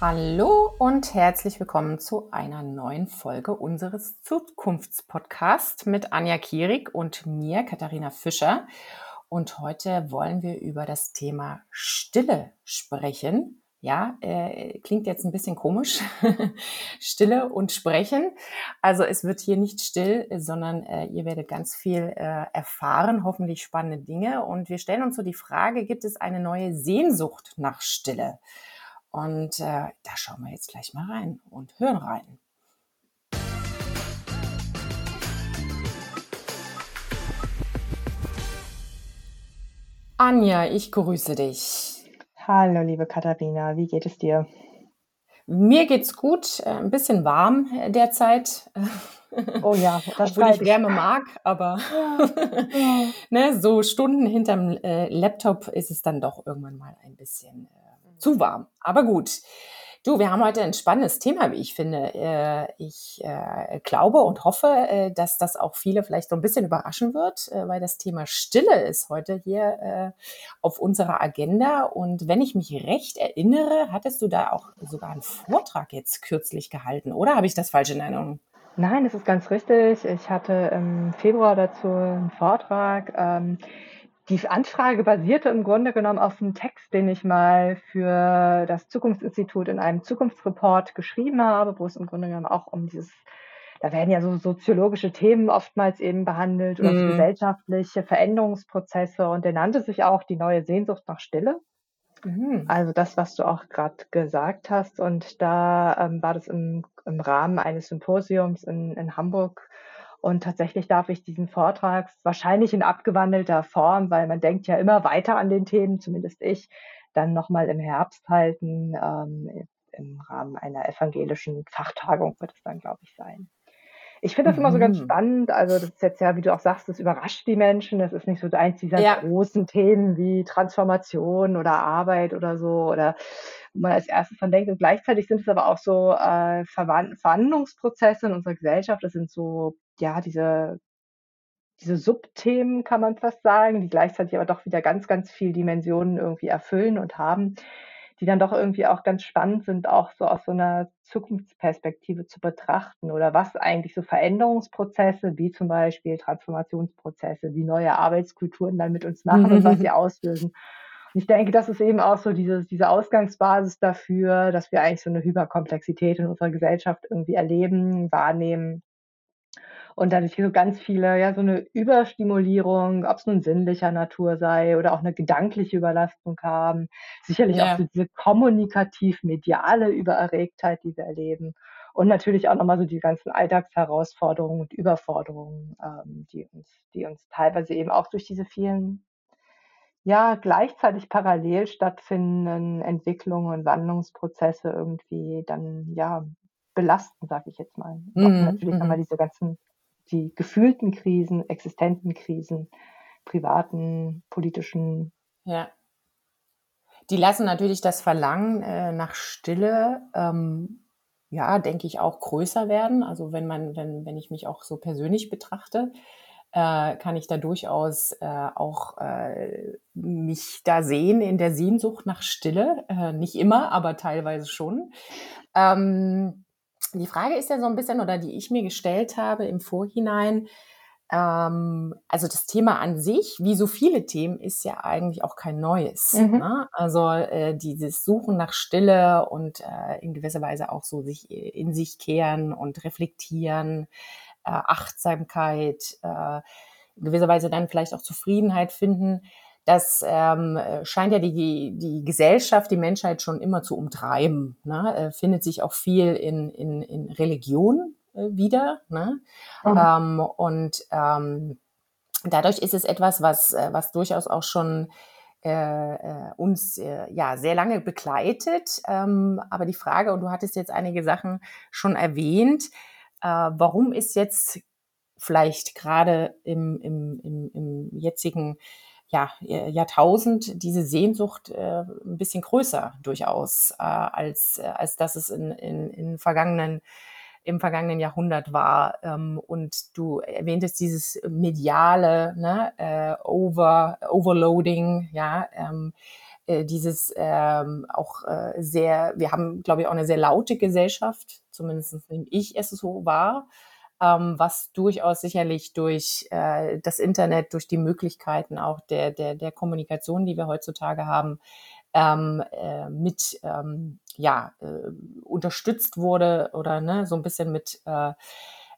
Hallo und herzlich willkommen zu einer neuen Folge unseres Zukunftspodcasts mit Anja Kierig und mir, Katharina Fischer. Und heute wollen wir über das Thema Stille sprechen. Ja, äh, klingt jetzt ein bisschen komisch. Stille und Sprechen. Also es wird hier nicht still, sondern äh, ihr werdet ganz viel äh, erfahren, hoffentlich spannende Dinge. Und wir stellen uns so die Frage, gibt es eine neue Sehnsucht nach Stille? Und äh, da schauen wir jetzt gleich mal rein und hören rein. Anja, ich grüße dich. Hallo, liebe Katharina, wie geht es dir? Mir geht's gut, äh, ein bisschen warm äh, derzeit. Oh ja, das Obwohl ich Wärme mag, aber ja. ne, so Stunden hinterm äh, Laptop ist es dann doch irgendwann mal ein bisschen äh, zu warm. Aber gut. Du, wir haben heute ein spannendes Thema, wie ich finde. Äh, ich äh, glaube und hoffe, äh, dass das auch viele vielleicht so ein bisschen überraschen wird, weil das Thema Stille ist heute hier auf unserer Agenda. Und wenn ich mich recht erinnere, hattest du da auch sogar einen Vortrag jetzt kürzlich gehalten, oder habe ich das falsch in Erinnerung? Nein, das ist ganz richtig. Ich hatte im Februar dazu einen Vortrag. Ähm, die Anfrage basierte im Grunde genommen auf einem Text, den ich mal für das Zukunftsinstitut in einem Zukunftsreport geschrieben habe, wo es im Grunde genommen auch um dieses, da werden ja so soziologische Themen oftmals eben behandelt oder mhm. gesellschaftliche Veränderungsprozesse und der nannte sich auch die neue Sehnsucht nach Stille. Mhm. Also das, was du auch gerade gesagt hast. Und da ähm, war das im, im Rahmen eines Symposiums in, in Hamburg und tatsächlich darf ich diesen Vortrag wahrscheinlich in abgewandelter Form, weil man denkt ja immer weiter an den Themen, zumindest ich, dann nochmal im Herbst halten. Ähm, Im Rahmen einer evangelischen Fachtagung wird es dann, glaube ich, sein. Ich finde das mhm. immer so ganz mhm. spannend. Also, das ist jetzt ja, wie du auch sagst, das überrascht die Menschen. Das ist nicht so eins dieser ja. großen Themen wie Transformation oder Arbeit oder so oder wo man als erstes dran denkt. Und gleichzeitig sind es aber auch so äh, Verwandlungsprozesse in unserer Gesellschaft. Das sind so ja, diese, diese Subthemen, kann man fast sagen, die gleichzeitig aber doch wieder ganz, ganz viel Dimensionen irgendwie erfüllen und haben, die dann doch irgendwie auch ganz spannend sind, auch so aus so einer Zukunftsperspektive zu betrachten oder was eigentlich so Veränderungsprozesse, wie zum Beispiel Transformationsprozesse, wie neue Arbeitskulturen dann mit uns machen und was sie auslösen. Und ich denke, das ist eben auch so diese, diese Ausgangsbasis dafür, dass wir eigentlich so eine Hyperkomplexität in unserer Gesellschaft irgendwie erleben, wahrnehmen und dadurch so ganz viele, ja, so eine Überstimulierung, ob es nun sinnlicher Natur sei oder auch eine gedankliche Überlastung haben. Sicherlich ja. auch so diese kommunikativ-mediale Übererregtheit, die wir erleben. Und natürlich auch nochmal so die ganzen Alltagsherausforderungen und Überforderungen, ähm, die, uns, die uns teilweise eben auch durch diese vielen ja, gleichzeitig parallel stattfindenden Entwicklungen und Wandlungsprozesse irgendwie dann ja belasten, sage ich jetzt mal. Mhm. natürlich mhm. nochmal diese ganzen die gefühlten Krisen, existenten Krisen, privaten, politischen. Ja. Die lassen natürlich das Verlangen äh, nach Stille, ähm, ja, denke ich, auch größer werden. Also wenn man, wenn, wenn ich mich auch so persönlich betrachte, äh, kann ich da durchaus äh, auch äh, mich da sehen in der Sehnsucht nach Stille. Äh, nicht immer, aber teilweise schon. Ähm, die Frage ist ja so ein bisschen, oder die ich mir gestellt habe im Vorhinein, ähm, also das Thema an sich, wie so viele Themen, ist ja eigentlich auch kein neues. Mhm. Ne? Also äh, dieses Suchen nach Stille und äh, in gewisser Weise auch so sich in sich kehren und reflektieren, äh, Achtsamkeit, äh, in gewisser Weise dann vielleicht auch Zufriedenheit finden das ähm, scheint ja die, die Gesellschaft, die Menschheit schon immer zu umtreiben. Ne? Äh, findet sich auch viel in, in, in Religion äh, wieder. Ne? Mhm. Ähm, und ähm, dadurch ist es etwas, was, äh, was durchaus auch schon äh, äh, uns äh, ja sehr lange begleitet. Ähm, aber die Frage, und du hattest jetzt einige Sachen schon erwähnt, äh, warum ist jetzt vielleicht gerade im, im, im, im jetzigen ja, Jahrtausend diese Sehnsucht äh, ein bisschen größer durchaus, äh, als, äh, als dass es in, in, in vergangenen, im vergangenen Jahrhundert war. Ähm, und du erwähntest dieses mediale ne, äh, Over, Overloading, ja, ähm, äh, dieses ähm, auch äh, sehr, wir haben, glaube ich, auch eine sehr laute Gesellschaft, zumindest nehme ich es so wahr, ähm, was durchaus sicherlich durch äh, das Internet, durch die Möglichkeiten auch der, der, der Kommunikation, die wir heutzutage haben, ähm, äh, mit ähm, ja, äh, unterstützt wurde oder ne, so ein bisschen mit äh,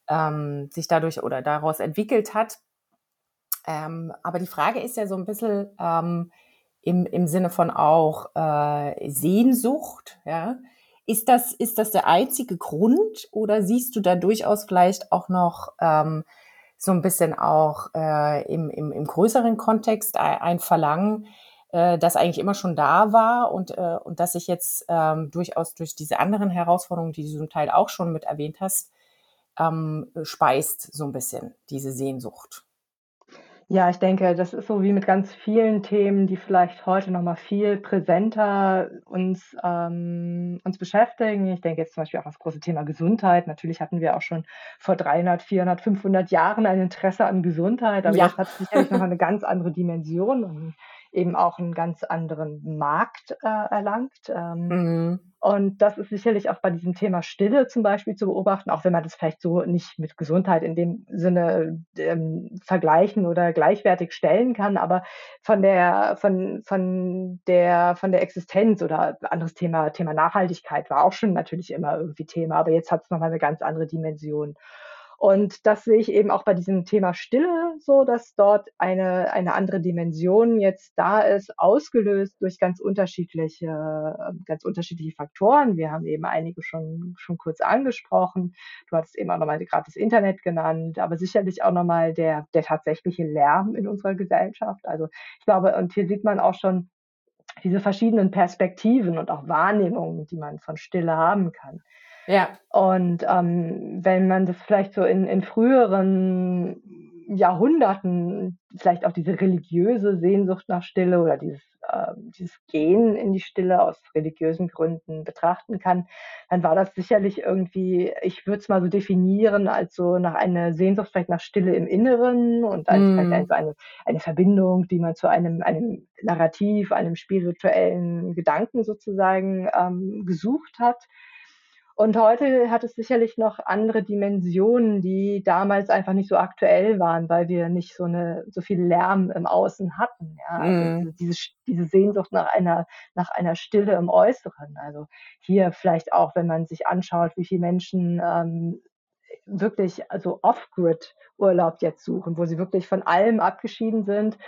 ähm, sich dadurch oder daraus entwickelt hat. Ähm, aber die Frage ist ja so ein bisschen ähm, im, im Sinne von auch äh, Sehnsucht, ja. Ist das, ist das der einzige Grund oder siehst du da durchaus vielleicht auch noch ähm, so ein bisschen auch äh, im, im, im größeren Kontext ein, Verlangen, äh, das eigentlich immer schon da war und, äh, und das sich jetzt ähm, durchaus durch diese anderen Herausforderungen, die du zum Teil auch schon mit erwähnt hast, ähm, speist so ein bisschen diese Sehnsucht. Ja, ich denke, das ist so wie mit ganz vielen Themen, die vielleicht heute noch mal viel präsenter uns ähm, uns beschäftigen. Ich denke jetzt zum Beispiel auch das große Thema Gesundheit. Natürlich hatten wir auch schon vor 300, 400, 500 Jahren ein Interesse an Gesundheit, aber Ja. jetzt hat es sicherlich noch eine ganz andere Dimension und eben auch einen ganz anderen Markt, äh, erlangt. Ähm, Mhm. Und das ist sicherlich auch bei diesem Thema Stille zum Beispiel zu beobachten, auch wenn man das vielleicht so nicht mit Gesundheit in dem Sinne ähm, vergleichen oder gleichwertig stellen kann, aber von der, von, von der, von der Existenz oder anderes Thema, Thema Nachhaltigkeit war auch schon natürlich immer irgendwie Thema, aber jetzt hat es nochmal eine ganz andere Dimension. Und das sehe ich eben auch bei diesem Thema Stille so, dass dort eine, eine andere Dimension jetzt da ist, ausgelöst durch ganz unterschiedliche, äh, ganz unterschiedliche Faktoren. Wir haben eben einige schon, schon kurz angesprochen. Du hattest eben auch nochmal gerade das Internet genannt, aber sicherlich auch nochmal der, der tatsächliche Lärm in unserer Gesellschaft. Also ich glaube, und hier sieht man auch schon, diese verschiedenen Perspektiven und auch Wahrnehmungen, die man von Stille haben kann. Ja. Und ähm, wenn man das vielleicht so in, in früheren Jahrhunderten, vielleicht auch diese religiöse Sehnsucht nach Stille oder dieses, äh, dieses Gehen in die Stille aus religiösen Gründen betrachten kann, dann war das sicherlich irgendwie, ich würde es mal so definieren, als so nach einer Sehnsucht vielleicht nach Stille im Inneren und als Mm. vielleicht so eine, eine Verbindung, die man zu einem, einem Narrativ, einem spirituellen Gedanken sozusagen ähm, gesucht hat. Und heute hat es sicherlich noch andere Dimensionen, die damals einfach nicht so aktuell waren, weil wir nicht so eine so viel Lärm im Außen hatten, ja. Also, diese diese diese Sehnsucht nach einer nach einer Stille im Äußeren. Also, hier vielleicht auch, wenn man sich anschaut, wie viele Menschen, ähm, wirklich also off-grid Urlaub jetzt suchen, wo sie wirklich von allem abgeschieden sind,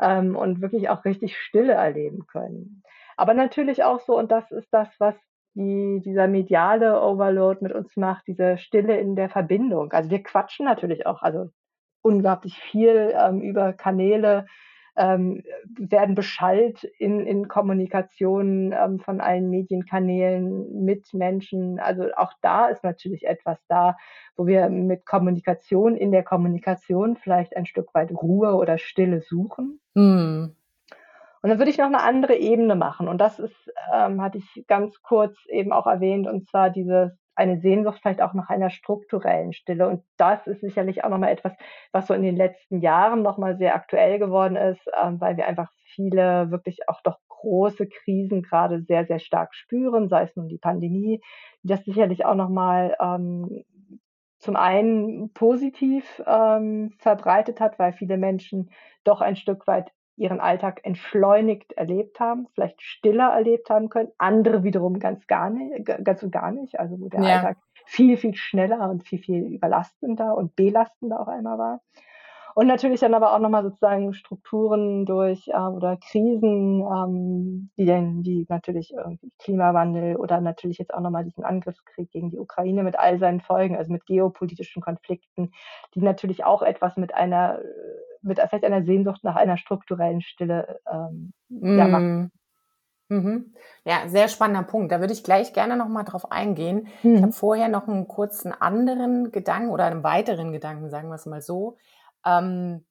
ähm, und wirklich auch richtig Stille erleben können. Aber natürlich auch so und das ist das, was die dieser mediale Overload mit uns macht, diese Stille in der Verbindung. Also, wir quatschen natürlich auch, also, unglaublich viel, ähm, über Kanäle, ähm, werden beschallt in in Kommunikation, ähm, von allen Medienkanälen mit Menschen. Also, auch da ist natürlich etwas da, wo wir mit Kommunikation in der Kommunikation vielleicht ein Stück weit Ruhe oder Stille suchen. Mhm. Und dann würde ich noch eine andere Ebene machen und das ist, ähm hatte ich ganz kurz eben auch erwähnt, und zwar diese eine Sehnsucht vielleicht auch nach einer strukturellen Stille. Und das ist sicherlich auch noch mal etwas, was so in den letzten Jahren noch mal sehr aktuell geworden ist, ähm, weil wir einfach viele wirklich auch doch große Krisen gerade sehr, sehr stark spüren, sei es nun die Pandemie, die das sicherlich auch noch mal, ähm, zum einen positiv, ähm, verbreitet hat, weil viele Menschen doch ein Stück weit ihren Alltag entschleunigt erlebt haben, vielleicht stiller erlebt haben können, andere wiederum ganz gar ni ganz und gar nicht, also wo der Ja. Alltag viel, viel schneller und viel, viel überlastender und belastender auf einmal war. Und natürlich dann aber auch noch mal sozusagen Strukturen durch, äh oder Krisen, ähm, die denn die natürlich irgendwie Klimawandel oder natürlich jetzt auch noch mal diesen Angriffskrieg gegen die Ukraine mit all seinen Folgen, also mit geopolitischen Konflikten, die natürlich auch etwas mit einer äh, mit vielleicht einer Sehnsucht nach einer strukturellen Stille, ähm, ja, machen. Mhm. Mhm. Ja, sehr spannender Punkt. Da würde ich gleich gerne noch mal drauf eingehen. Ich habe Mhm. vorher noch einen kurzen anderen Gedanken oder einen weiteren Gedanken, sagen wir es mal so. Ähm,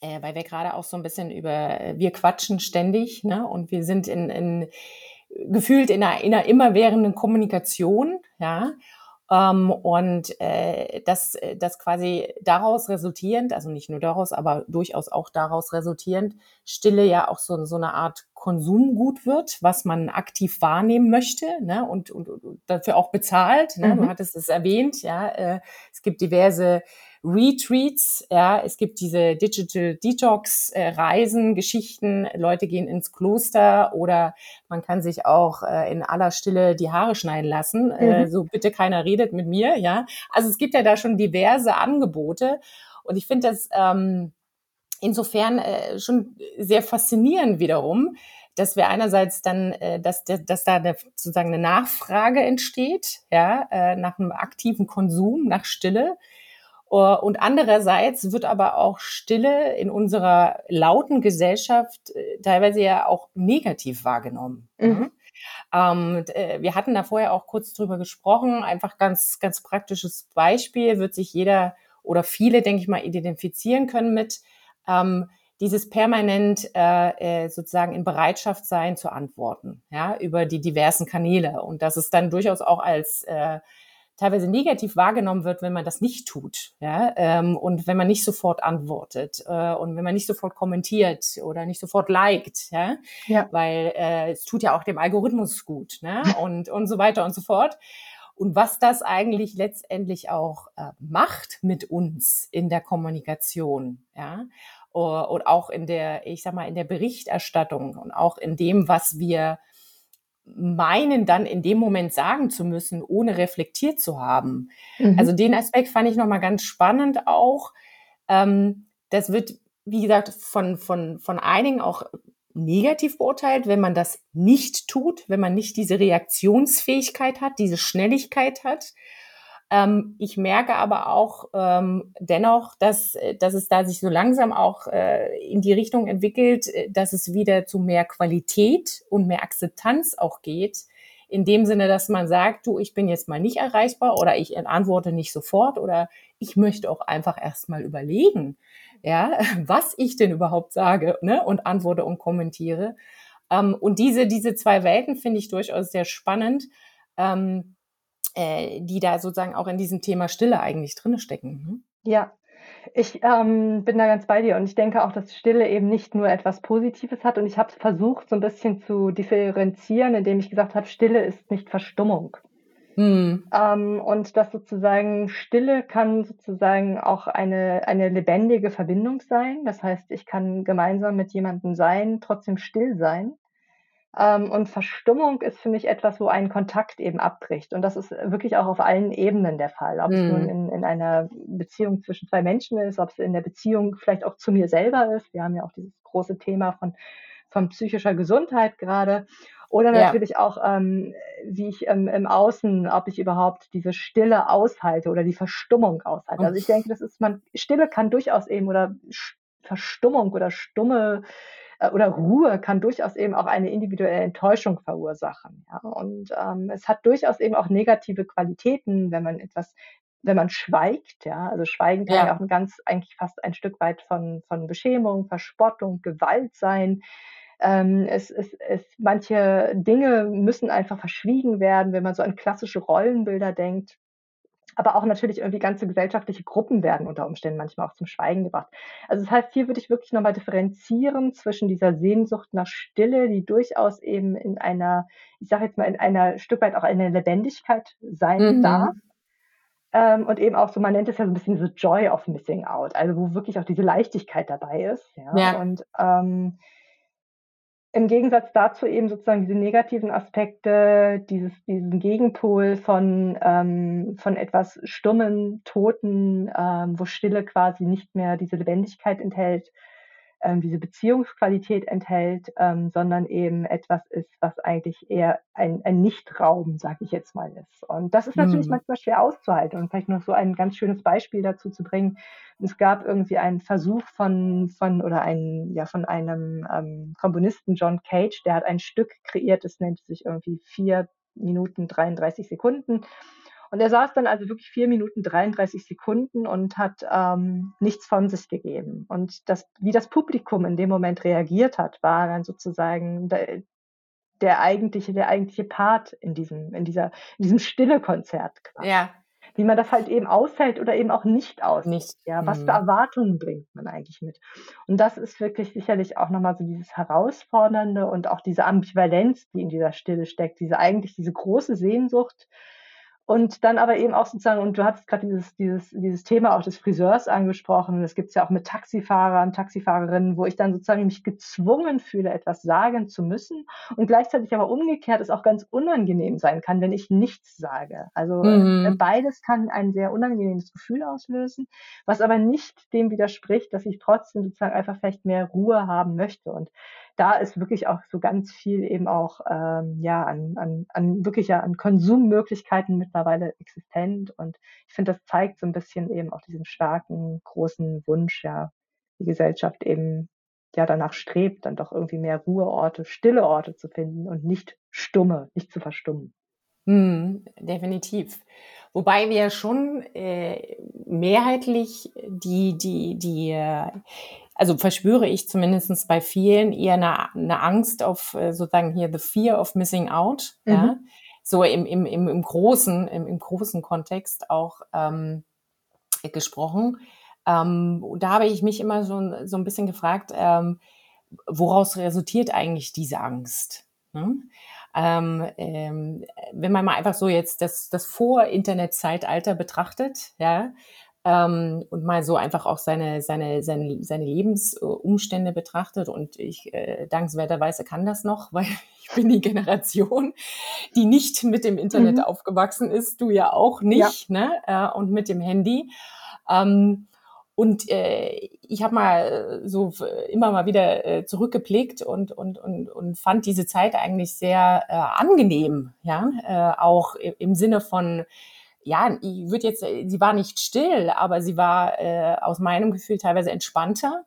äh, weil wir gerade auch so ein bisschen über äh, wir quatschen ständig, ne, und wir sind in in gefühlt in einer in 'ner immerwährenden Kommunikation, ja? Ähm, und, äh, das äh, das quasi daraus resultierend also nicht nur daraus, aber durchaus auch daraus resultierend, Stille ja auch so so 'ne Art Konsumgut wird, was man aktiv wahrnehmen möchte ne, und, und, und dafür auch bezahlt. Ne? Mhm. Du hattest es erwähnt, ja. Äh, es gibt diverse Retreats, ja, es gibt diese Digital Detox äh, Reisen, Geschichten, Leute gehen ins Kloster oder man kann sich auch äh, in aller Stille die Haare schneiden lassen. Äh, mhm. Äh, so bitte keiner redet mit mir, ja. Also es gibt ja da schon diverse Angebote und ich finde das ähm, insofern äh, schon sehr faszinierend wiederum, dass wir einerseits dann, äh, dass, dass da eine, sozusagen eine Nachfrage entsteht, ja, äh, nach einem aktiven Konsum, nach Stille. Uh, und andererseits wird aber auch Stille in unserer lauten Gesellschaft äh, teilweise ja auch negativ wahrgenommen. Ne? Mhm. Ähm, äh, wir hatten da vorher auch kurz drüber gesprochen. Einfach ganz, ganz praktisches Beispiel wird sich jeder oder viele, denke ich mal, identifizieren können mit ähm, dieses permanent äh, äh, sozusagen in Bereitschaft sein zu antworten, ja, über die diversen Kanäle und dass es dann durchaus auch als äh, teilweise negativ wahrgenommen wird, wenn man das nicht tut, ja, ähm, und wenn man nicht sofort antwortet äh, und wenn man nicht sofort kommentiert oder nicht sofort liked, ja, ja. weil äh, es tut ja auch dem Algorithmus gut, ne, und und so weiter und so fort. Und was das eigentlich letztendlich auch äh, macht mit uns in der Kommunikation, ja, und auch in der, ich sag mal, in der Berichterstattung und auch in dem, was wir meinen, dann in dem Moment sagen zu müssen, ohne reflektiert zu haben. Mhm. Also den Aspekt fand ich nochmal ganz spannend auch. Ähm, das wird, wie gesagt, von, von, von einigen auch negativ beurteilt, wenn man das nicht tut, wenn man nicht diese Reaktionsfähigkeit hat, diese Schnelligkeit hat. Ähm, ich merke aber auch ähm, dennoch, dass, dass es da sich so langsam auch äh, in die Richtung entwickelt, äh, dass es wieder zu mehr Qualität und mehr Akzeptanz auch geht. In dem Sinne, dass man sagt, du, ich bin jetzt mal nicht erreichbar oder ich antworte nicht sofort oder ich möchte auch einfach erstmal überlegen, ja, was ich denn überhaupt sage ne, und antworte und kommentiere. Ähm, und diese, diese zwei Welten finde ich durchaus sehr spannend. Ähm, äh, die da sozusagen auch in diesem Thema Stille eigentlich drin stecken. Ne? Ja, ich ähm, bin da ganz bei dir und ich denke auch, dass Stille eben nicht nur etwas Positives hat und ich habe versucht, so ein bisschen zu differenzieren, indem ich gesagt habe, Stille ist nicht Verstummung. Hm. Ähm, und dass sozusagen Stille kann sozusagen auch eine, eine lebendige Verbindung sein. Das heißt, ich kann gemeinsam mit jemandem sein, trotzdem still sein. Ähm, und Verstummung ist für mich etwas, wo ein Kontakt eben abbricht. Und das ist wirklich auch auf allen Ebenen der Fall. Ob es nun mhm. in, in einer Beziehung zwischen zwei Menschen ist, ob es in der Beziehung vielleicht auch zu mir selber ist. Wir haben ja auch dieses große Thema von, von psychischer Gesundheit gerade. Oder natürlich ja. auch, ähm, wie ich ähm, im Außen, ob ich überhaupt diese Stille aushalte oder die Verstummung aushalte. Also ich denke, das ist man, Stille kann durchaus eben oder Verstummung oder stumme oder Ruhe kann durchaus eben auch eine individuelle Enttäuschung verursachen. Ja? Und ähm, es hat durchaus eben auch negative Qualitäten, wenn man etwas wenn man schweigt, ja, also Schweigen kann ja. ja auch ein ganz, eigentlich fast ein Stück weit von, von Beschämung, Verspottung, Gewalt sein. Ähm, es, es, es, manche Dinge müssen einfach verschwiegen werden, wenn man so an klassische Rollenbilder denkt aber auch natürlich irgendwie ganze gesellschaftliche Gruppen werden unter Umständen manchmal auch zum Schweigen gebracht. Also das heißt, hier würde ich wirklich nochmal differenzieren zwischen dieser Sehnsucht nach Stille, die durchaus eben in einer, ich sage jetzt mal, in einer Stück weit auch eine Lebendigkeit sein mhm. darf. Ähm, und eben auch so, man nennt es ja so ein bisschen so Joy of Missing Out, also wo wirklich auch diese Leichtigkeit dabei ist. Ja. ja. Und ähm, im Gegensatz dazu eben sozusagen diese negativen Aspekte, dieses, diesen Gegenpol von, ähm, von etwas stummen, toten, ähm, wo Stille quasi nicht mehr diese Lebendigkeit enthält, diese Beziehungsqualität enthält, ähm, sondern eben etwas ist, was eigentlich eher ein, ein Nichtraum, sage ich jetzt mal, ist. Und das ist natürlich mhm. manchmal schwer auszuhalten. Und vielleicht noch so ein ganz schönes Beispiel dazu zu bringen. Es gab irgendwie einen Versuch von, von oder ein, ja, von einem ähm, Komponisten, John Cage, der hat ein Stück kreiert, das nennt sich irgendwie vier Minuten 33 Sekunden. Und er saß dann also wirklich vier Minuten 33 Sekunden und hat ähm, nichts von sich gegeben. Und das, wie das Publikum in dem Moment reagiert hat, war dann sozusagen der, der eigentliche, der eigentliche Part in diesem, in dieser, in diesem Stille Konzert. Ja. wie man das halt eben aushält oder eben auch nicht aushält. Nicht. Ja, was für Mhm. Erwartungen bringt man eigentlich mit? Und das ist wirklich sicherlich auch nochmal so dieses Herausfordernde und auch diese Ambivalenz, die in dieser Stille steckt, diese eigentlich diese große Sehnsucht und dann aber eben auch sozusagen, und du hattest gerade dieses, dieses, dieses Thema auch des Friseurs angesprochen, das gibt's ja auch mit Taxifahrern, Taxifahrerinnen, wo ich dann sozusagen mich gezwungen fühle, etwas sagen zu müssen und gleichzeitig aber umgekehrt es auch ganz unangenehm sein kann, wenn ich nichts sage. Also äh, Mhm. beides kann ein sehr unangenehmes Gefühl auslösen, was aber nicht dem widerspricht, dass ich trotzdem sozusagen einfach vielleicht mehr Ruhe haben möchte. Und da ist wirklich auch so ganz viel eben auch ähm, ja an, an, an wirklich ja an Konsummöglichkeiten mittlerweile existent und ich finde, das zeigt so ein bisschen eben auch diesen starken großen Wunsch, ja, die Gesellschaft eben ja danach strebt, dann doch irgendwie mehr Ruheorte, stille Orte zu finden und nicht stumme, nicht zu verstummen. Mhm, definitiv. Wobei wir schon äh, mehrheitlich die, die, die, äh, also verspüre ich zumindest bei vielen eher eine, eine Angst auf äh, sozusagen hier the fear of missing out, Mhm. ja, so im, im, im, im großen, im, im großen Kontext auch ähm, gesprochen. Ähm, da habe ich mich immer so, so ein bisschen gefragt, ähm, woraus resultiert eigentlich diese Angst? Ne? Ähm, ähm, wenn man mal einfach so jetzt das, das Vor-Internet-Zeitalter betrachtet, ja, ähm, und mal so einfach auch seine, seine, seine, seine Lebensumstände betrachtet und ich äh, dankenswerterweise kann das noch, weil ich bin die Generation, die nicht mit dem Internet Mhm. aufgewachsen ist, du ja auch nicht, ne? Äh, und mit dem Handy. Ähm, und äh, ich habe mal so immer mal wieder äh, zurückgeblickt und, und, und, und fand diese Zeit eigentlich sehr äh, angenehm, ja, äh, auch im Sinne von, ja, ich würde jetzt, äh, sie war nicht still, aber sie war äh, aus meinem Gefühl teilweise entspannter.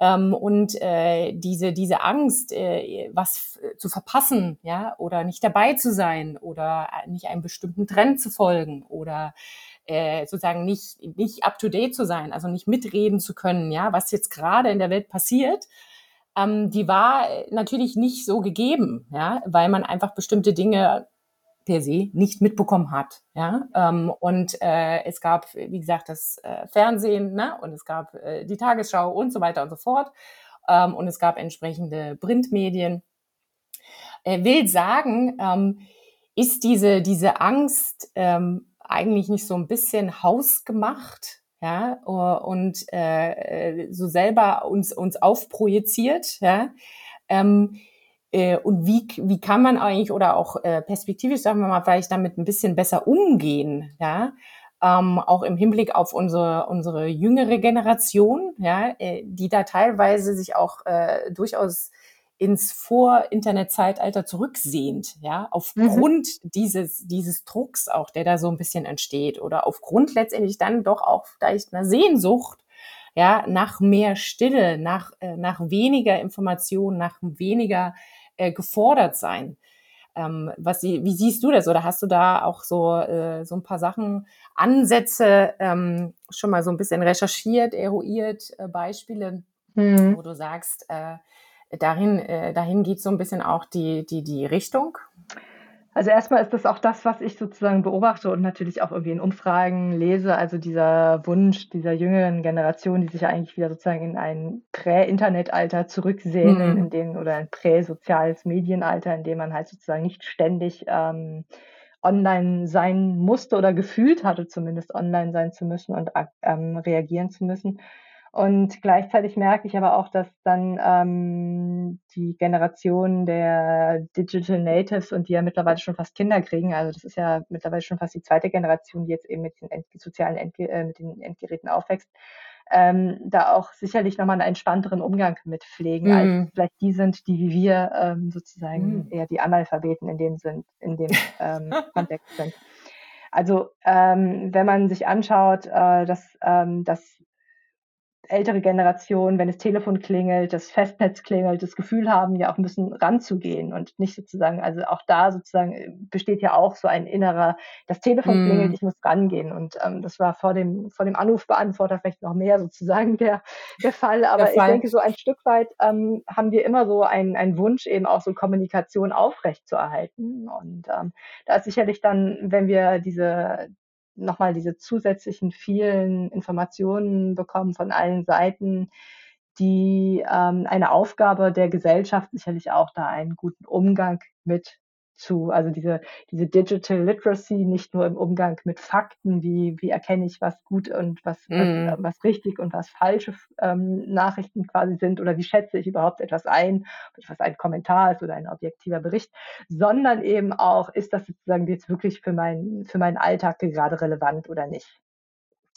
Ähm, und äh, diese, diese Angst, äh, was zu verpassen, ja, oder nicht dabei zu sein oder äh, nicht einem bestimmten Trend zu folgen oder äh, sozusagen nicht, nicht up to date zu sein, also nicht mitreden zu können, ja, was jetzt gerade in der Welt passiert, ähm, die war äh, natürlich nicht so gegeben, ja, weil man einfach bestimmte Dinge per se nicht mitbekommen hat. Ja? Ähm, und äh, es gab, wie gesagt, das äh, Fernsehen ne? und es gab äh, die Tagesschau und so weiter und so fort. Ähm, und es gab entsprechende Printmedien. Äh, will sagen, ähm, ist diese, diese Angst ähm, eigentlich nicht so ein bisschen hausgemacht? Ja, und äh, so selber uns, uns aufprojiziert, ja, ähm, äh, und wie, wie kann man eigentlich oder auch äh, perspektivisch, sagen wir mal, vielleicht damit ein bisschen besser umgehen, ja, ähm, auch im Hinblick auf unsere, unsere jüngere Generation, ja, äh, die da teilweise sich auch äh, durchaus ins Vor-Internet-Zeitalter zurücksehnt, ja, Mhm. aufgrund dieses, dieses Drucks auch, der da so ein bisschen entsteht oder aufgrund letztendlich dann doch auch vielleicht einer Sehnsucht, ja, nach mehr Stille, nach, äh, nach weniger Information, nach weniger äh, gefordert sein. Ähm, was, sie- wie siehst du das? Oder hast du da auch so, äh, so ein paar Sachen, Ansätze ähm, schon mal so ein bisschen recherchiert, eruiert, äh, Beispiele, Mhm. wo du sagst, äh, dahin, äh, dahin geht so ein bisschen auch die, die, die Richtung? Also erstmal ist das auch das, was ich sozusagen beobachte und natürlich auch irgendwie in Umfragen lese. Also dieser Wunsch dieser jüngeren Generation, die sich ja eigentlich wieder sozusagen in ein Prä-Internet-Alter zurücksehnen, Mhm. in dem oder ein prä-soziales Medienalter, in dem man halt sozusagen nicht ständig ähm, online sein musste oder gefühlt hatte, zumindest online sein zu müssen und ähm, reagieren zu müssen. Und gleichzeitig merke ich aber auch, dass dann ähm, die Generation der Digital Natives und die ja mittlerweile schon fast Kinder kriegen, also das ist ja mittlerweile schon fast die zweite Generation, die jetzt eben mit den End sozialen Endge äh, mit den Endgeräten aufwächst, ähm, da auch sicherlich nochmal einen entspannteren Umgang mit pflegen, als Mhm. vielleicht die sind, die wie wir ähm, sozusagen Mhm. eher die Analphabeten in dem sind, in dem ähm, Kontext sind. Also ähm, wenn man sich anschaut, äh, dass, ähm, dass ältere Generation, wenn das Telefon klingelt, das Festnetz klingelt, das Gefühl haben, ja auch müssen ranzugehen und nicht sozusagen, also auch da sozusagen äh, besteht ja auch so ein innerer, das Telefon klingelt, Mhm. ich muss rangehen und ähm, das war vor dem, vor dem Anrufbeantworter vielleicht noch mehr sozusagen der, der Fall, Der aber ich Fall. denke so ein Stück weit ähm, haben wir immer so einen, einen Wunsch eben auch so Kommunikation aufrecht zu erhalten und ähm, da ist sicherlich dann, wenn wir diese nochmal diese zusätzlichen vielen Informationen bekommen von allen Seiten, die ähm, eine Aufgabe der Gesellschaft sicherlich auch da einen guten Umgang mit zu, also diese, diese Digital Literacy, nicht nur im Umgang mit Fakten, wie, wie erkenne ich, was gut und was, mm. was, mhm. was, richtig und was falsche ähm, Nachrichten quasi sind oder wie schätze ich überhaupt etwas ein, ob etwas ein Kommentar ist oder ein objektiver Bericht, sondern eben auch, ist das sozusagen jetzt wirklich für, mein, für meinen Alltag gerade relevant oder nicht.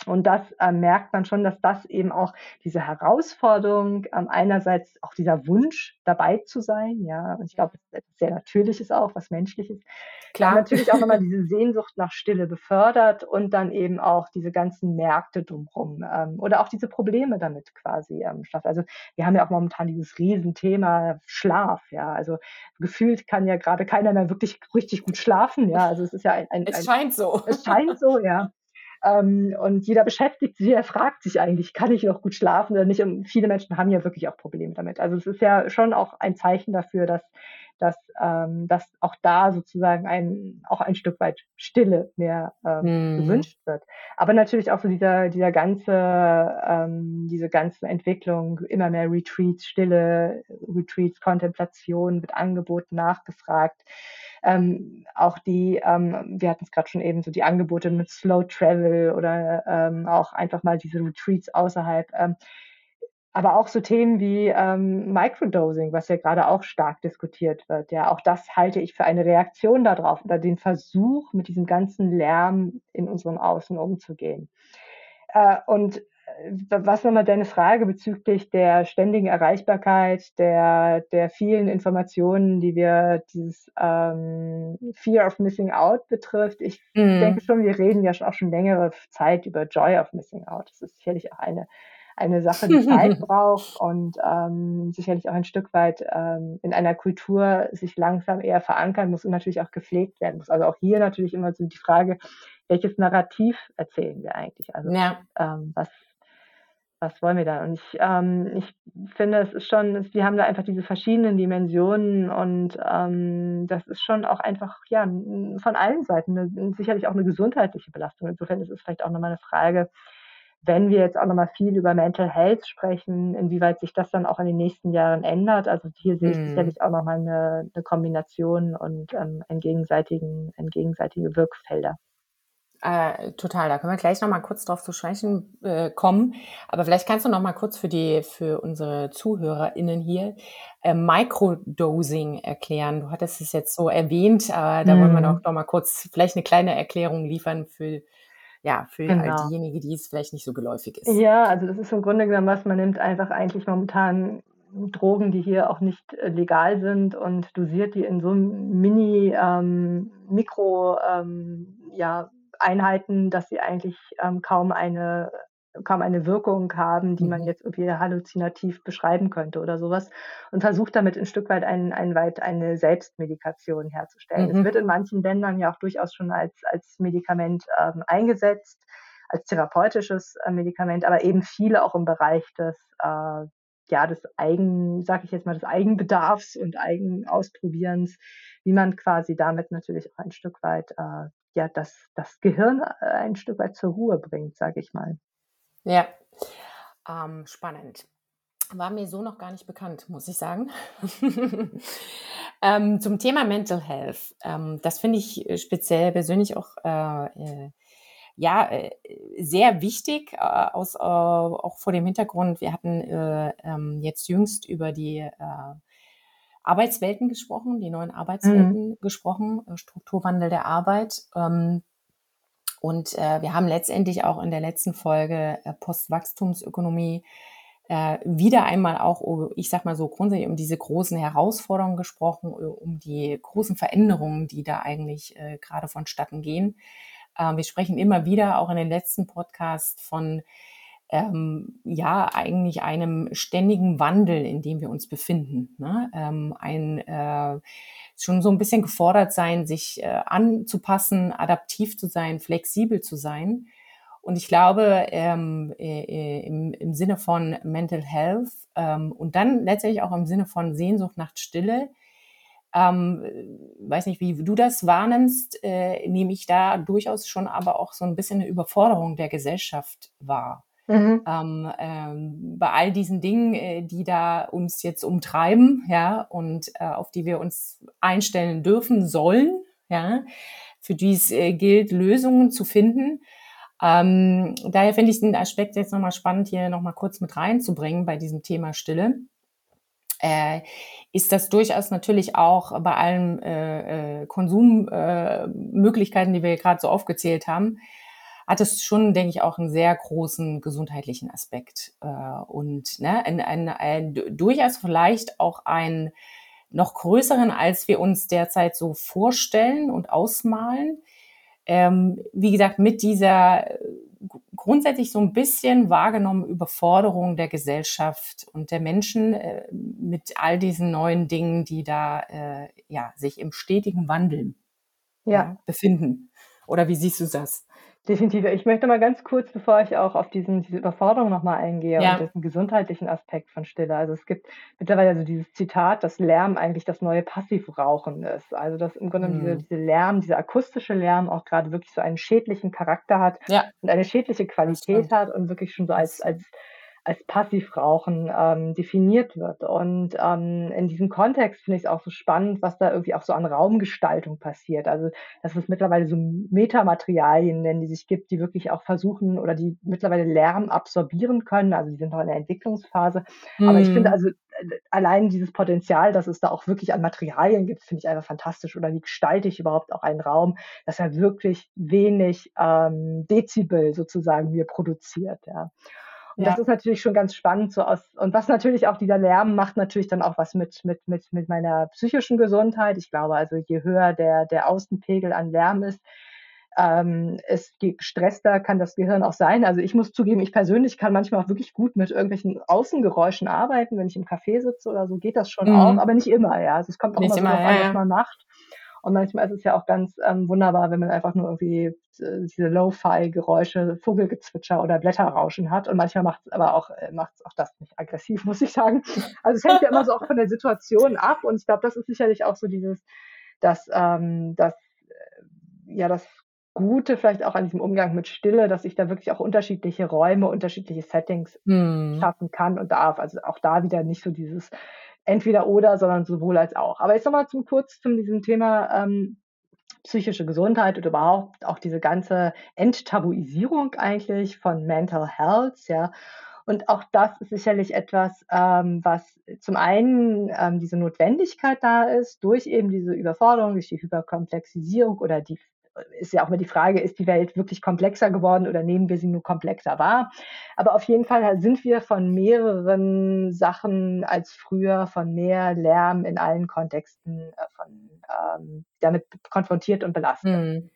Und das äh, merkt man schon, dass das eben auch diese Herausforderung, ähm, einerseits auch dieser Wunsch dabei zu sein, ja, und ich glaube, es ist sehr Natürliches auch, was Menschliches, Klar. natürlich auch nochmal diese Sehnsucht nach Stille befördert und dann eben auch diese ganzen Märkte drumherum ähm, oder auch diese Probleme damit quasi ähm, schafft. Also wir haben ja auch momentan dieses Riesenthema Schlaf, ja, also gefühlt kann ja gerade keiner mehr wirklich richtig gut schlafen, ja, also es ist ja ein, ein, ein es scheint so. Es scheint so, ja. Ähm, und jeder beschäftigt sich, er fragt sich eigentlich, kann ich noch gut schlafen oder nicht? Und viele Menschen haben ja wirklich auch Probleme damit. Also es ist ja schon auch ein Zeichen dafür, dass, dass, ähm, dass auch da sozusagen ein, auch ein Stück weit Stille mehr ähm, hm. gewünscht wird. Aber natürlich auch so dieser, dieser ganze, ähm, diese ganze Entwicklung, immer mehr Retreats, Stille, Retreats, Kontemplation wird angeboten, nachgefragt ähm, auch die, ähm, wir hatten es gerade schon eben, so die Angebote mit Slow Travel oder ähm, auch einfach mal diese Retreats außerhalb. Ähm, aber auch so Themen wie ähm, Microdosing, was ja gerade auch stark diskutiert wird. Ja, auch das halte ich für eine Reaktion darauf oder den Versuch, mit diesem ganzen Lärm in unserem Außen umzugehen. Äh, und was nochmal deine Frage bezüglich der ständigen Erreichbarkeit, der, der vielen Informationen, die wir dieses ähm, Fear of Missing Out betrifft. Ich mhm. denke schon, wir reden ja auch schon längere Zeit über Joy of Missing Out. Das ist sicherlich auch eine, eine Sache, die Zeit braucht und ähm, sicherlich auch ein Stück weit ähm, in einer Kultur sich langsam eher verankern muss und natürlich auch gepflegt werden muss. Also auch hier natürlich immer so die Frage, welches Narrativ erzählen wir eigentlich? Also ja. ähm, was was wollen wir da? Und ich, ähm, ich finde, es ist schon, wir haben da einfach diese verschiedenen Dimensionen und ähm, das ist schon auch einfach, ja, von allen Seiten eine, sicherlich auch eine gesundheitliche Belastung. Insofern ist es vielleicht auch nochmal eine Frage, wenn wir jetzt auch nochmal viel über Mental Health sprechen, inwieweit sich das dann auch in den nächsten Jahren ändert. Also hier sehe ich mm. sicherlich auch nochmal eine, eine Kombination und ähm, einen gegenseitigen, ein gegenseitige Wirkfelder. Äh, total, da können wir gleich noch mal kurz drauf zu sprechen äh, kommen. Aber vielleicht kannst du noch mal kurz für die für unsere ZuhörerInnen hier äh, Microdosing erklären. Du hattest es jetzt so erwähnt, aber da hm. wollen wir doch mhm. noch mal kurz vielleicht eine kleine Erklärung liefern für ja, für genau. diejenigen, die es vielleicht nicht so geläufig ist. Ja, also das ist im Grunde genommen was, man nimmt einfach eigentlich momentan Drogen, die hier auch nicht äh, legal sind und dosiert die in so einem Mini ähm, Mikro ähm, ja, Einheiten, dass sie eigentlich ähm, kaum eine kaum eine Wirkung haben, die man mhm. jetzt irgendwie halluzinativ beschreiben könnte oder sowas und versucht damit ein Stück weit ein, ein weit eine Selbstmedikation herzustellen. Mhm. Es wird in manchen Ländern ja auch durchaus schon als, als Medikament ähm, eingesetzt, als therapeutisches äh, Medikament, aber eben viele auch im Bereich des äh, ja, des Eigen, sag ich jetzt mal, des Eigenbedarfs und Eigenausprobierens, wie man quasi damit natürlich auch ein Stück weit äh, ja das, das Gehirn äh, ein Stück weit zur Ruhe bringt, sage ich mal. Ja, ähm, spannend. War mir so noch gar nicht bekannt, muss ich sagen. ähm, zum Thema Mental Health. Ähm, das finde ich äh, speziell persönlich auch äh, äh, ja, äh, sehr wichtig, äh, aus, äh, auch vor dem Hintergrund, wir hatten ähm, jetzt jüngst über die Arbeitswelten gesprochen, die neuen Arbeitswelten mhm. gesprochen, äh, Strukturwandel der Arbeit. Ähm, und äh, wir haben letztendlich auch in der letzten Folge äh, Postwachstumsökonomie äh, wieder einmal auch, ich sag mal so grundsätzlich um diese großen Herausforderungen gesprochen, um die großen Veränderungen, die da eigentlich äh, gerade vonstatten gehen. Äh, wir sprechen immer wieder auch in den letzten Podcast von ähm, ja eigentlich einem ständigen Wandel, in dem wir uns befinden. Ne? Ähm, ein äh, schon so ein bisschen gefordert sein, sich äh, anzupassen, adaptiv zu sein, flexibel zu sein. Und ich glaube, ähm, äh, äh im, im Sinne von Mental Health ähm, und dann letztendlich auch im Sinne von Sehnsucht nach Stille, ähm, weiß nicht, wie du das wahrnimmst, äh, nehme ich da durchaus schon aber auch so ein bisschen eine Überforderung der Gesellschaft wahr. Mhm. Ähm, ähm, bei all diesen Dingen, äh, die da uns jetzt umtreiben, ja, und äh, auf die wir uns einstellen dürfen, sollen, ja, für die es äh, gilt, Lösungen zu finden. Ähm, daher finde ich den Aspekt jetzt nochmal spannend, hier nochmal kurz mit reinzubringen bei diesem Thema Stille. Äh, ist das durchaus natürlich auch bei allen äh, äh, Konsummöglichkeiten, die wir gerade so aufgezählt haben, hat es schon, denke ich, auch einen sehr großen gesundheitlichen Aspekt äh, und ne, ein, ein, ein, durchaus vielleicht auch einen noch größeren, als wir uns derzeit so vorstellen und ausmalen. Ähm, wie gesagt, mit dieser äh, grundsätzlich so ein bisschen wahrgenommen Überforderung der Gesellschaft und der Menschen äh, mit all diesen neuen Dingen, die da äh, ja sich im stetigen Wandel ja. ja. befinden. Oder wie siehst du das? Definitiv. Ich möchte mal ganz kurz, bevor ich auch auf diesen, diese Überforderung nochmal eingehe ja. und den gesundheitlichen Aspekt von Stille. Also es gibt mittlerweile also dieses Zitat, dass Lärm eigentlich das neue Passivrauchen ist. Also dass im Grunde mhm. diese, diese Lärm, dieser akustische Lärm auch gerade wirklich so einen schädlichen Charakter hat ja. und eine schädliche Qualität hat und wirklich schon so als, als als Passivrauchen ähm, definiert wird. Und ähm, in diesem Kontext finde ich es auch so spannend, was da irgendwie auch so an Raumgestaltung passiert. Also, dass es mittlerweile so Metamaterialien nennen, die sich gibt, die wirklich auch versuchen oder die mittlerweile Lärm absorbieren können. Also, die sind noch in der Entwicklungsphase. Mhm. Aber ich finde mhm. also allein dieses Potenzial, dass es da auch wirklich an Materialien gibt, finde ich einfach fantastisch. Oder wie gestalte ich überhaupt auch einen Raum, dass er wirklich wenig ähm, Dezibel sozusagen mir produziert. Ja. Und ja. das ist natürlich schon ganz spannend so aus. Und was natürlich auch dieser Lärm macht natürlich dann auch was mit, mit, mit, mit meiner psychischen Gesundheit. Ich glaube also, je höher der, der Außenpegel an Lärm ist, ähm, je gestresster kann das Gehirn auch sein. Also ich muss zugeben, ich persönlich kann manchmal auch wirklich gut mit irgendwelchen Außengeräuschen arbeiten. Wenn ich im Café sitze oder so, geht das schon mhm. auch, aber nicht immer, ja. Also es kommt auch nicht immer, so immer, ja, was man macht. Und manchmal ist es ja auch ganz ähm, wunderbar, wenn man einfach nur irgendwie äh, diese Lo-Fi-Geräusche, Vogelgezwitscher oder Blätterrauschen hat. Und manchmal macht es aber auch, äh, macht auch das nicht aggressiv, muss ich sagen. Also es hängt ja immer so auch von der Situation ab. Und ich glaube, das ist sicherlich auch so dieses, dass, ähm, dass äh, ja das Gute vielleicht auch an diesem Umgang mit Stille, dass ich da wirklich auch unterschiedliche Räume, unterschiedliche Settings hm. schaffen kann und darf. Also auch da wieder nicht so dieses entweder oder, sondern sowohl als auch. Aber jetzt nochmal zum kurz zu diesem Thema ähm, psychische Gesundheit und überhaupt auch diese ganze Enttabuisierung eigentlich von Mental Health, ja. Und auch das ist sicherlich etwas, ähm, was zum einen ähm, diese Notwendigkeit da ist, durch eben diese Überforderung, durch die Hyperkomplexisierung oder die ist ja auch immer die Frage, ist die Welt wirklich komplexer geworden oder nehmen wir sie nur komplexer wahr? Aber auf jeden Fall sind wir von mehreren Sachen als früher, von mehr Lärm in allen Kontexten äh, von, ähm, damit konfrontiert und belastet. Mhm.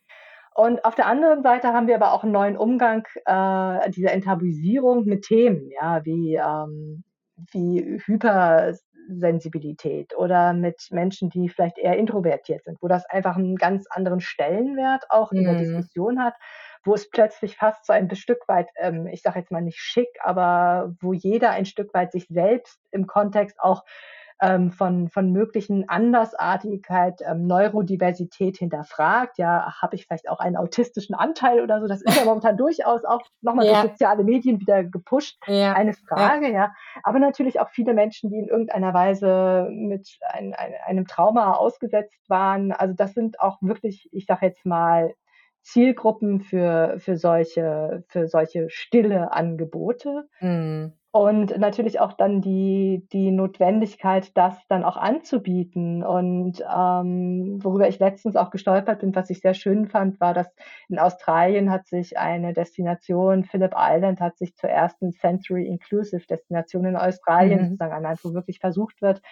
Und auf der anderen Seite haben wir aber auch einen neuen Umgang äh, dieser Enttabuisierung mit Themen, ja, wie, ähm, wie Hyper Sensibilität oder mit Menschen, die vielleicht eher introvertiert sind, wo das einfach einen ganz anderen Stellenwert auch in der mhm. Diskussion hat, wo es plötzlich fast so ein Stück weit, ähm, ich sage jetzt mal nicht schick, aber wo jeder ein Stück weit sich selbst im Kontext auch ähm, von, von möglichen Andersartigkeit, ähm, Neurodiversität hinterfragt. Ja, habe ich vielleicht auch einen autistischen Anteil oder so? Das ist ja momentan durchaus auch nochmal ja. durch soziale Medien wieder gepusht. Ja. Eine Frage, ja. ja. Aber natürlich auch viele Menschen, die in irgendeiner Weise mit ein, ein, einem Trauma ausgesetzt waren. Also das sind auch wirklich, ich sage jetzt mal, Zielgruppen für, für solche, für solche stille Angebote. Mhm. Und natürlich auch dann die, die Notwendigkeit, das dann auch anzubieten. Und ähm, worüber ich letztens auch gestolpert bin, was ich sehr schön fand, war, dass in Australien hat sich eine Destination, Phillip Island, hat sich zur ersten Sensory Inclusive Destination in Australien mhm. sozusagen ernannt, wo wirklich versucht wird,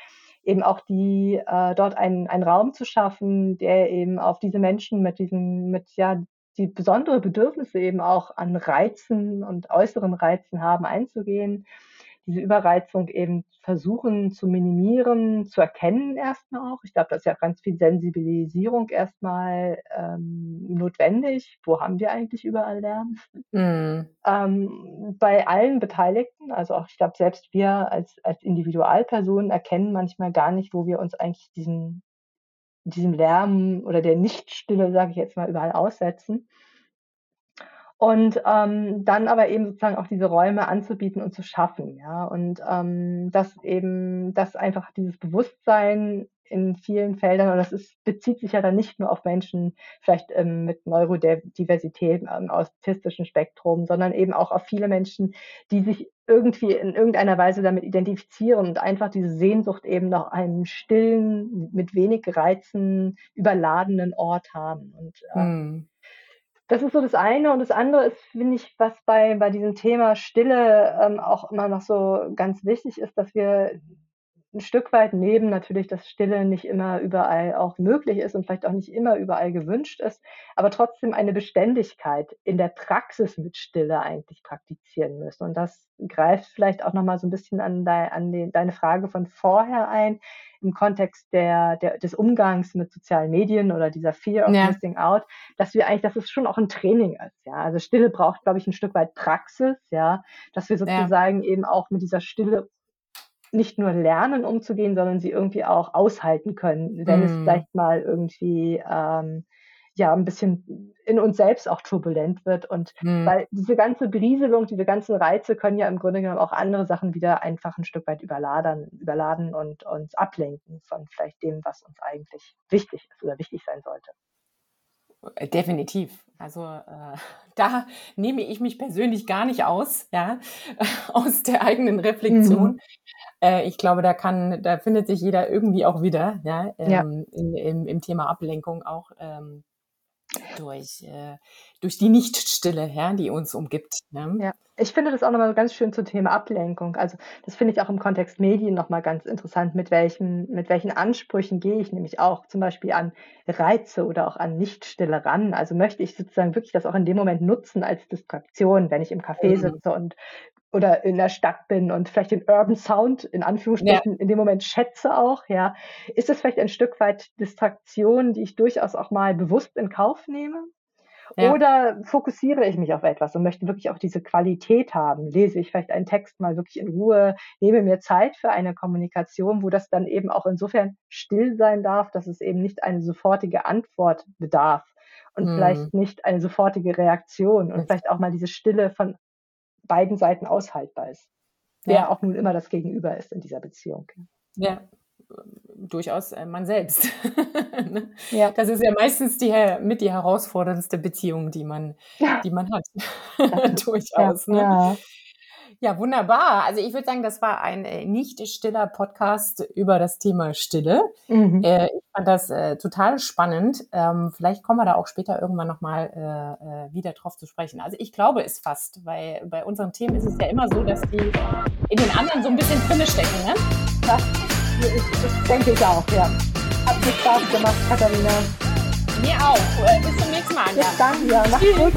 eben auch die äh, dort einen, einen Raum zu schaffen, der eben auf diese Menschen mit diesen, mit ja die besondere Bedürfnisse eben auch an Reizen und äußeren Reizen haben, einzugehen, diese Überreizung eben versuchen zu minimieren, zu erkennen erstmal auch. Ich glaube, da ist ja ganz viel Sensibilisierung erstmal ähm, notwendig. Wo haben wir eigentlich überall Lärm? Mm. Ähm, bei allen Beteiligten, also auch ich glaube, selbst wir als, als Individualpersonen erkennen manchmal gar nicht, wo wir uns eigentlich diesen diesem Lärm oder der Nichtstille, sage ich jetzt mal, überall aussetzen. Und ähm, dann aber eben sozusagen auch diese Räume anzubieten und zu schaffen, ja. Und ähm, dass eben, dass einfach dieses Bewusstsein in vielen Feldern, und das ist, bezieht sich ja dann nicht nur auf Menschen vielleicht ähm, mit Neurodiversität, ähm, autistischem Spektrum, sondern eben auch auf viele Menschen, die sich irgendwie in irgendeiner Weise damit identifizieren und einfach diese Sehnsucht eben nach einem stillen, mit wenig Reizen überladenen Ort haben. Und äh, mm. Das ist so das eine. Und das andere ist, finde ich, was bei, bei diesem Thema Stille ähm, auch immer noch so ganz wichtig ist, dass wir ein Stück weit neben natürlich, dass Stille nicht immer überall auch möglich ist und vielleicht auch nicht immer überall gewünscht ist, aber trotzdem eine Beständigkeit in der Praxis mit Stille eigentlich praktizieren müssen. Und das greift vielleicht auch nochmal so ein bisschen an, de, an den, deine Frage von vorher ein, im Kontext der, der, des Umgangs mit sozialen Medien oder dieser Fear of ja. Missing Out, dass wir eigentlich, dass es schon auch ein Training ist. Ja, also Stille braucht, glaube ich, ein Stück weit Praxis, ja, dass wir sozusagen ja. eben auch mit dieser Stille nicht nur lernen, umzugehen, sondern sie irgendwie auch aushalten können, wenn mm. es vielleicht mal irgendwie ähm, ja ein bisschen in uns selbst auch turbulent wird. Und mm. weil diese ganze Berieselung, diese ganzen Reize können ja im Grunde genommen auch andere Sachen wieder einfach ein Stück weit überladen, überladen und uns ablenken von vielleicht dem, was uns eigentlich wichtig ist oder wichtig sein sollte. Definitiv. Also äh, da nehme ich mich persönlich gar nicht aus, ja, aus der eigenen Reflexion. Mhm. Äh, ich glaube, da kann, da findet sich jeder irgendwie auch wieder, ja, ähm, ja. In, im, im Thema Ablenkung auch ähm, durch, äh, durch die Nichtstille, ja, die uns umgibt. Ne? Ja, ich finde das auch nochmal ganz schön zum Thema Ablenkung. Also das finde ich auch im Kontext Medien nochmal ganz interessant, mit welchen, mit welchen Ansprüchen gehe ich nämlich auch zum Beispiel an Reize oder auch an Nichtstille ran. Also möchte ich sozusagen wirklich das auch in dem Moment nutzen als Distraktion, wenn ich im Café mhm. sitze und oder in der Stadt bin und vielleicht den Urban Sound in Anführungsstrichen ja. in dem Moment schätze auch, ja, ist das vielleicht ein Stück weit Distraktion, die ich durchaus auch mal bewusst in Kauf nehme? Ja. Oder fokussiere ich mich auf etwas und möchte wirklich auch diese Qualität haben? Lese ich vielleicht einen Text mal wirklich in Ruhe, nehme mir Zeit für eine Kommunikation, wo das dann eben auch insofern still sein darf, dass es eben nicht eine sofortige Antwort bedarf und hm. vielleicht nicht eine sofortige Reaktion und vielleicht auch mal diese Stille von beiden Seiten aushaltbar ist. Wer ja. auch nun immer das Gegenüber ist in dieser Beziehung. Ja, durchaus äh, man selbst. Ne? ja. Das ist ja meistens die, mit die herausforderndste Beziehung, die man, die man hat. durchaus. Ja. Ne? Ja. Wunderbar. Also ich würde sagen, das war ein äh, nicht stiller Podcast über das Thema Stille. Mhm. Äh, ich fand das äh, total spannend. Ähm, vielleicht kommen wir da auch später irgendwann nochmal äh, äh, wieder drauf zu sprechen. Also ich glaube es fast, weil bei unseren Themen ist es ja immer so, dass die in den anderen so ein bisschen drinne stecken. Ne? Das, das denke ich auch, ja. Hat mir Spaß gemacht, Katharina. Mir auch. Äh, bis zum nächsten Mal. Bis dann, ja. Mach's gut.